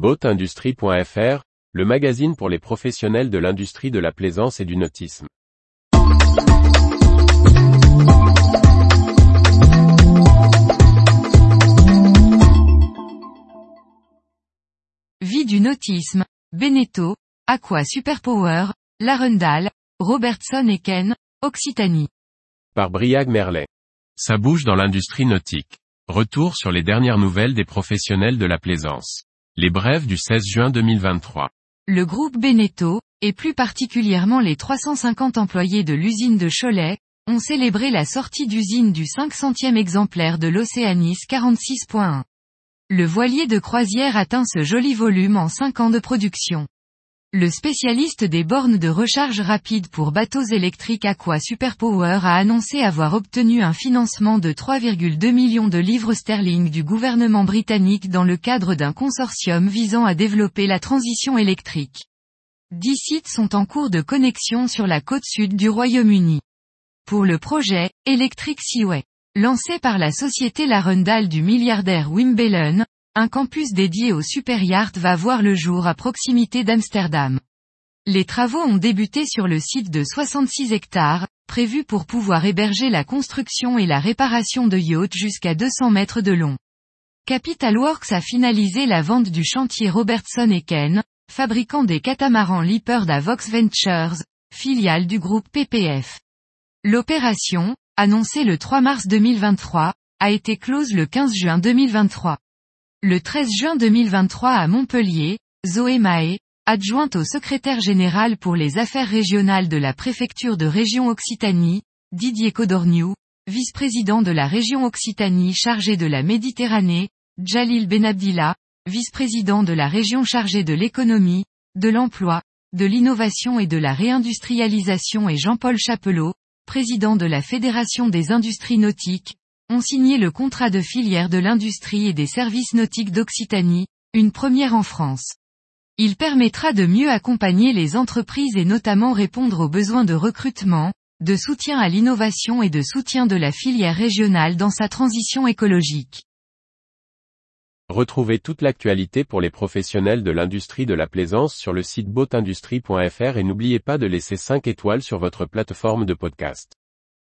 Boatindustrie.fr, le magazine pour les professionnels de l'industrie de la plaisance et du nautisme. Vie du nautisme, Beneteau, Aqua Superpower, Larendal, Robertson et Ken, Occitanie. Par Briag Merlet. Ça bouge dans l'industrie nautique. Retour sur les dernières nouvelles des professionnels de la plaisance. Les brèves du 16 juin 2023. Le groupe Beneteau, et plus particulièrement les 350 employés de l'usine de Cholet, ont célébré la sortie d'usine du 500e exemplaire de l'Océanis 46.1. Le voilier de croisière atteint ce joli volume en 5 ans de production. Le spécialiste des bornes de recharge rapide pour bateaux électriques Aqua Superpower a annoncé avoir obtenu un financement de 3,2 millions de livres sterling du gouvernement britannique dans le cadre d'un consortium visant à développer la transition électrique. Dix sites sont en cours de connexion sur la côte sud du Royaume-Uni. Pour le projet, Electric Seaway, lancé par la société Larendal du milliardaire Wim Bellen, un campus dédié au superyacht va voir le jour à proximité d'Amsterdam. Les travaux ont débuté sur le site de 66 hectares, prévu pour pouvoir héberger la construction et la réparation de yachts jusqu'à 200 mètres de long. Capital Works a finalisé la vente du chantier Robertson et Ken, fabricant des catamarans Leopard à Vox Ventures, filiale du groupe PPF. L'opération, annoncé le 3 mars 2023, a été close le 15 juin 2023. Le 13 juin 2023 à Montpellier, Zoé Mahé, adjointe au secrétaire général pour les affaires régionales de la préfecture de région Occitanie, Didier Codorniou, vice-président de la région Occitanie chargé de la Méditerranée, Jalil Benabdillah, vice-président de la région chargé de l'économie, de l'emploi, de l'innovation et de la réindustrialisation et Jean-Paul Chapelot, président de la Fédération des industries nautiques, ont signé le contrat de filière de l'industrie et des services nautiques d'Occitanie, une première en France. Il permettra de mieux accompagner les entreprises et notamment répondre aux besoins de recrutement, de soutien à l'innovation et de soutien de la filière régionale dans sa transition écologique. Retrouvez toute l'actualité pour les professionnels de l'industrie de la plaisance sur le site boatindustrie.fr et n'oubliez pas de laisser 5 étoiles sur votre plateforme de podcast.